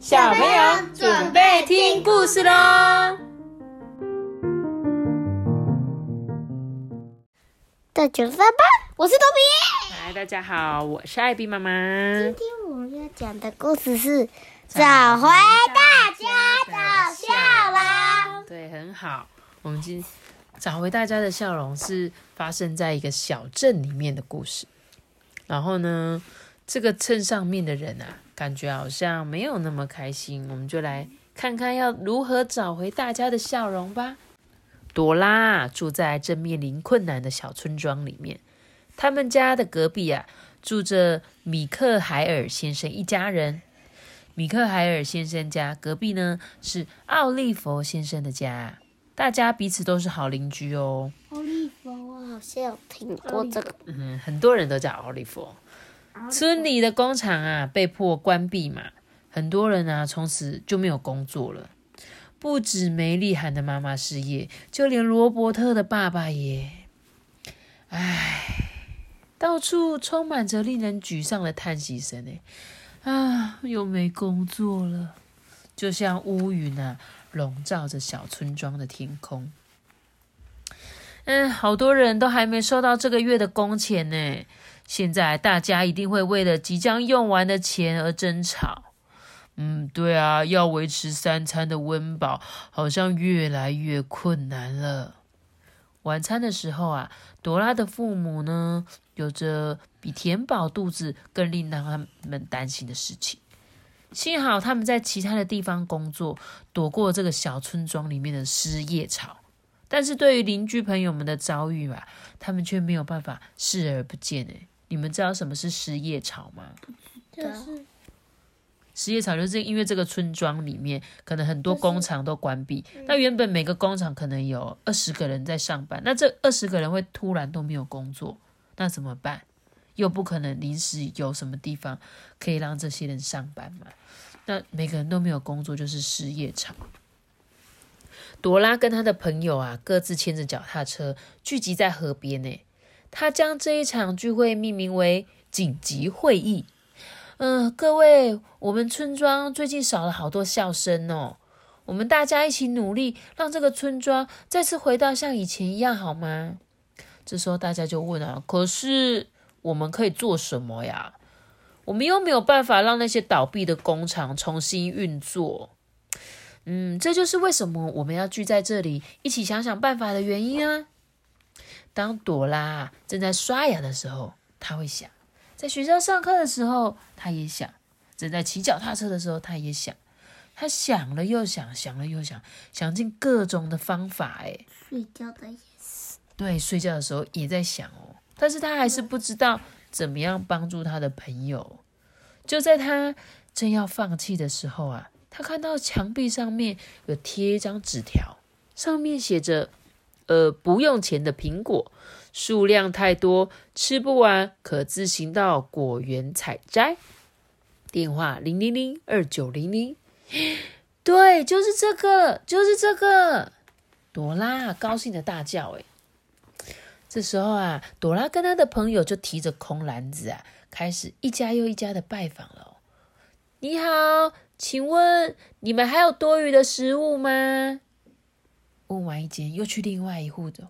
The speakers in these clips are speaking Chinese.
小朋友准备听故事喽！大家好吧，我是豆比。嗨，大家好，我是艾比妈妈。今天我们要讲的故事是找回大家的笑容。对，很好。我们今找回大家的笑容是发生在一个小镇里面的故事。然后呢，这个镇上面的人啊，感觉好像没有那么开心。我们就来看看要如何找回大家的笑容吧。朵拉住在正面临困难的小村庄里面，他们家的隔壁啊，住着米克海尔先生一家人。米克海尔先生家隔壁呢是奥利佛先生的家，大家彼此都是好邻居哦。奥利佛，我好像有听过这个。嗯，很多人都叫奥利弗。村里的工厂啊被迫关闭嘛，很多人啊从此就没有工作了。不止梅丽涵的妈妈失业，就连罗伯特的爸爸也……唉，到处充满着令人沮丧的叹息声。哎，啊，又没工作了，就像乌云啊笼罩着小村庄的天空。嗯，好多人都还没收到这个月的工钱呢。现在大家一定会为了即将用完的钱而争吵。嗯，对啊，要维持三餐的温饱，好像越来越困难了。晚餐的时候啊，朵拉的父母呢，有着比填饱肚子更令他们担心的事情。幸好他们在其他的地方工作，躲过这个小村庄里面的失业潮。但是对于邻居朋友们的遭遇啊，他们却没有办法视而不见。哎，你们知道什么是失业潮吗？就是。失业潮就是因为这个村庄里面可能很多工厂都关闭，那原本每个工厂可能有二十个人在上班，那这二十个人会突然都没有工作，那怎么办？又不可能临时有什么地方可以让这些人上班嘛？那每个人都没有工作，就是失业潮。朵拉跟他的朋友啊，各自牵着脚踏车聚集在河边呢。他将这一场聚会命名为紧急会议。嗯，各位，我们村庄最近少了好多笑声哦。我们大家一起努力，让这个村庄再次回到像以前一样，好吗？这时候大家就问啊，可是我们可以做什么呀？我们又没有办法让那些倒闭的工厂重新运作。嗯，这就是为什么我们要聚在这里，一起想想办法的原因啊。当朵拉正在刷牙的时候，他会想。在学校上课的时候，他也想；正在骑脚踏车的时候，他也想。他想了又想，想了又想，想尽各种的方法。哎，睡觉的也是。对，睡觉的时候也在想哦。但是他还是不知道怎么样帮助他的朋友。就在他正要放弃的时候啊，他看到墙壁上面有贴一张纸条，上面写着：“呃，不用钱的苹果。”数量太多，吃不完，可自行到果园采摘。电话零零零二九零零，对，就是这个，就是这个。朵拉高兴的大叫：“哎！”这时候啊，朵拉跟她的朋友就提着空篮子啊，开始一家又一家的拜访了。你好，请问你们还有多余的食物吗？问完一间，又去另外一户走。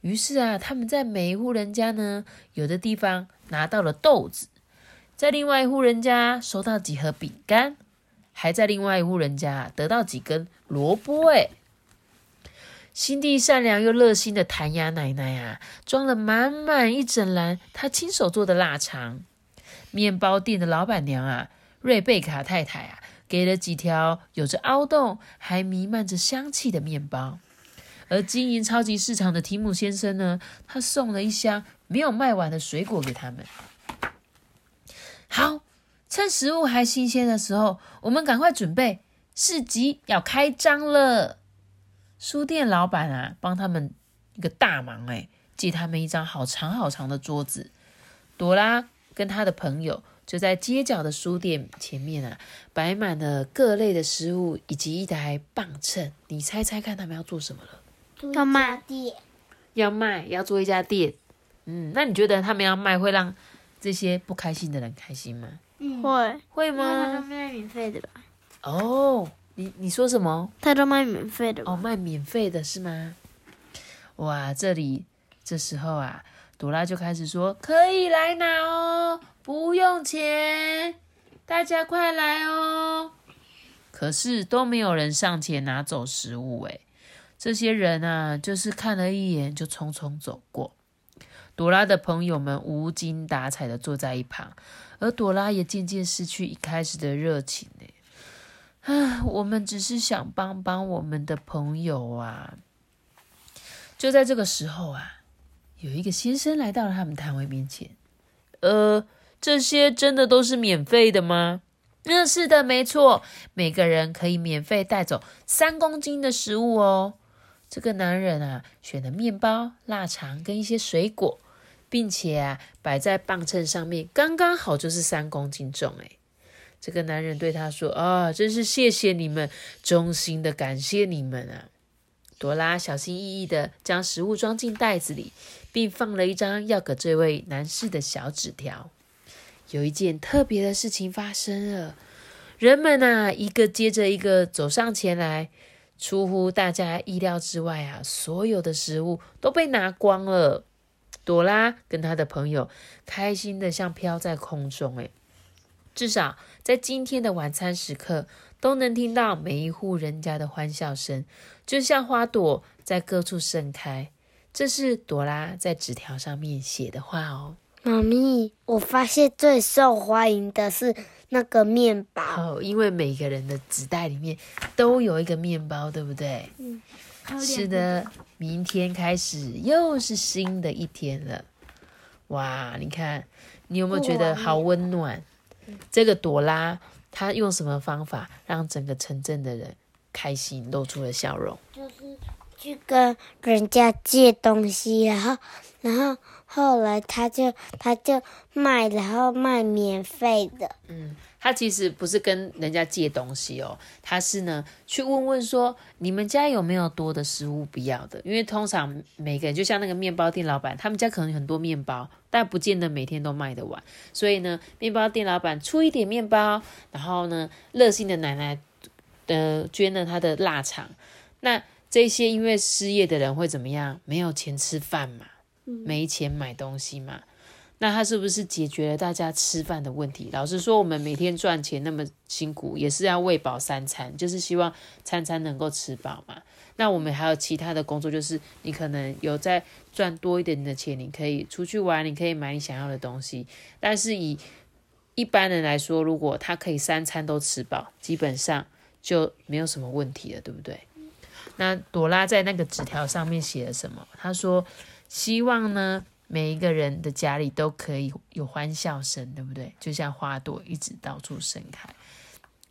于是啊，他们在每一户人家呢，有的地方拿到了豆子，在另外一户人家收到几盒饼干，还在另外一户人家得到几根萝卜。哎，心地善良又热心的谭雅奶奶啊，装了满满一整篮她亲手做的腊肠。面包店的老板娘啊，瑞贝卡太太啊，给了几条有着凹洞还弥漫着香气的面包。而经营超级市场的提姆先生呢，他送了一箱没有卖完的水果给他们。好，趁食物还新鲜的时候，我们赶快准备，市集要开张了。书店老板啊，帮他们一个大忙，哎，借他们一张好长好长的桌子。朵拉跟他的朋友就在街角的书店前面啊，摆满了各类的食物以及一台磅秤。你猜猜看，他们要做什么了？要卖店，要卖，要做一家店。嗯，那你觉得他们要卖会让这些不开心的人开心吗？会会吗？他们卖免费的吧？哦，你你说什么？他都卖免费的哦，卖免费的是吗？哇，这里这时候啊，朵拉就开始说：“可以来拿哦，不用钱，大家快来哦。”可是都没有人上前拿走食物，诶，这些人啊，就是看了一眼就匆匆走过。朵拉的朋友们无精打采的坐在一旁，而朵拉也渐渐失去一开始的热情呢。啊，我们只是想帮帮我们的朋友啊！就在这个时候啊，有一个先生来到了他们摊位面前。呃，这些真的都是免费的吗？嗯，是的，没错，每个人可以免费带走三公斤的食物哦。这个男人啊，选了面包、腊肠跟一些水果，并且啊，摆在磅秤上面，刚刚好就是三公斤重。诶这个男人对他说：“啊，真是谢谢你们，衷心的感谢你们啊！”朵拉小心翼翼的将食物装进袋子里，并放了一张要给这位男士的小纸条。有一件特别的事情发生了，人们啊，一个接着一个走上前来，出乎大家意料之外啊，所有的食物都被拿光了。朵拉跟他的朋友开心的像飘在空中，诶至少在今天的晚餐时刻，都能听到每一户人家的欢笑声，就像花朵在各处盛开。这是朵拉在纸条上面写的话哦。妈咪，我发现最受欢迎的是那个面包哦，因为每个人的纸袋里面都有一个面包，对不对？嗯，是的。明天开始又是新的一天了。哇，你看，你有没有觉得好温暖？这个朵拉，她用什么方法让整个城镇的人开心，露出了笑容？就是去跟人家借东西，然后，然后后来他就他就卖，然后卖免费的。嗯。他其实不是跟人家借东西哦，他是呢去问问说你们家有没有多的食物不要的，因为通常每个人就像那个面包店老板，他们家可能很多面包，但不见得每天都卖得完，所以呢，面包店老板出一点面包，然后呢，热心的奶奶呃捐了他的腊肠，那这些因为失业的人会怎么样？没有钱吃饭嘛，没钱买东西嘛。那他是不是解决了大家吃饭的问题？老实说，我们每天赚钱那么辛苦，也是要喂饱三餐，就是希望餐餐能够吃饱嘛。那我们还有其他的工作，就是你可能有在赚多一点的钱，你可以出去玩，你可以买你想要的东西。但是以一般人来说，如果他可以三餐都吃饱，基本上就没有什么问题了，对不对？那朵拉在那个纸条上面写了什么？他说：“希望呢。”每一个人的家里都可以有欢笑声，对不对？就像花朵一直到处盛开。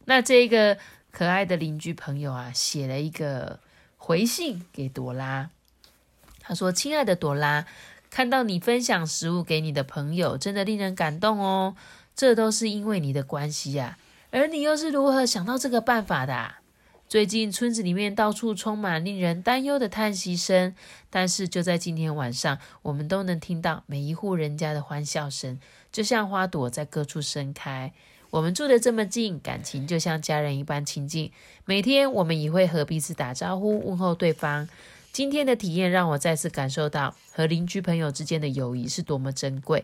那这个可爱的邻居朋友啊，写了一个回信给朵拉。他说：“亲爱的朵拉，看到你分享食物给你的朋友，真的令人感动哦。这都是因为你的关系呀。而你又是如何想到这个办法的啊？”最近村子里面到处充满令人担忧的叹息声，但是就在今天晚上，我们都能听到每一户人家的欢笑声，就像花朵在各处盛开。我们住得这么近，感情就像家人一般亲近。每天我们也会和彼此打招呼，问候对方。今天的体验让我再次感受到和邻居朋友之间的友谊是多么珍贵。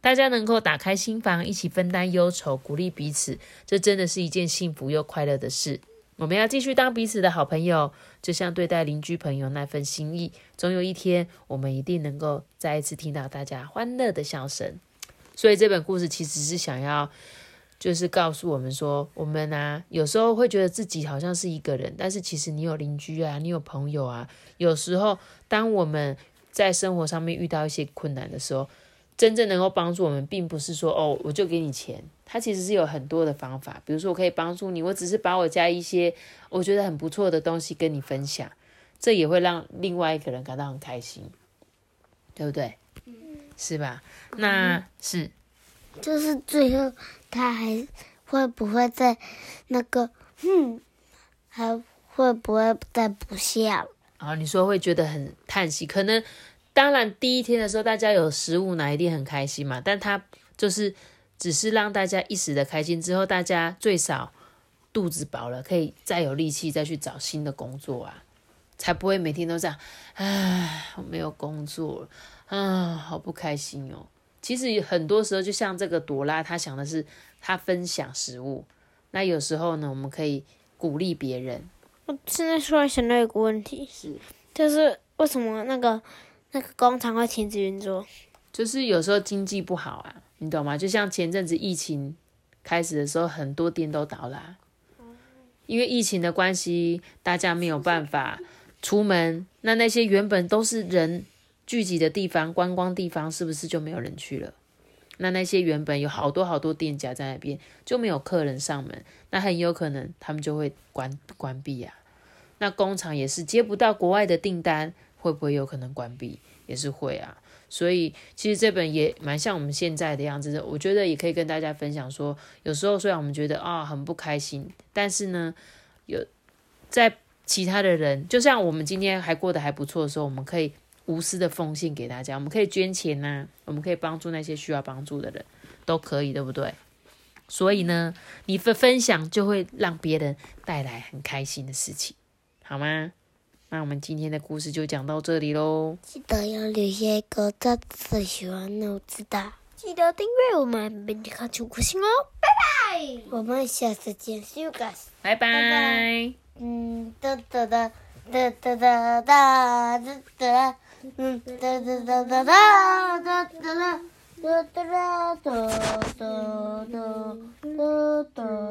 大家能够打开心房，一起分担忧愁，鼓励彼此，这真的是一件幸福又快乐的事。我们要继续当彼此的好朋友，就像对待邻居朋友那份心意。总有一天，我们一定能够再一次听到大家欢乐的笑声。所以这本故事其实是想要，就是告诉我们说，我们啊，有时候会觉得自己好像是一个人，但是其实你有邻居啊，你有朋友啊。有时候，当我们在生活上面遇到一些困难的时候，真正能够帮助我们，并不是说哦，我就给你钱。他其实是有很多的方法，比如说我可以帮助你，我只是把我家一些我觉得很不错的东西跟你分享，这也会让另外一个人感到很开心，对不对？是吧？那是，就是最后他还会不会在那个嗯，还会不会再不笑？啊，你说会觉得很叹息，可能。当然，第一天的时候，大家有食物拿，一定很开心嘛。但他就是只是让大家一时的开心，之后大家最少肚子饱了，可以再有力气再去找新的工作啊，才不会每天都这样。唉，我没有工作，啊，好不开心哦。其实很多时候，就像这个朵拉，她想的是她分享食物。那有时候呢，我们可以鼓励别人。我现在突然想到一个问题，是，就是为什么那个那个工厂会停止运作？就是有时候经济不好啊，你懂吗？就像前阵子疫情开始的时候，很多店都倒了，因为疫情的关系，大家没有办法出门，那那些原本都是人聚集的地方、观光地方，是不是就没有人去了？那那些原本有好多好多店家在那边，就没有客人上门，那很有可能他们就会关关闭啊。那工厂也是接不到国外的订单，会不会有可能关闭？也是会啊。所以其实这本也蛮像我们现在的样子的，我觉得也可以跟大家分享说，有时候虽然我们觉得啊很不开心，但是呢，有在其他的人，就像我们今天还过得还不错的时候，我们可以。无私的奉献给大家，我们可以捐钱呐，我们可以帮助那些需要帮助的人，都可以，对不对？所以呢，你的分享就会让别人带来很开心的事情，好吗？那我们今天的故事就讲到这里喽。记得要留下一个大字喜欢我知道。记得订阅我们，每天看出故星哦。拜拜，我们下次见，See you guys。拜拜。嗯，哒哒哒哒哒哒哒哒哒。嗯，哒哒哒哒哒哒哒哒哒哒哒哒哒哒哒哒。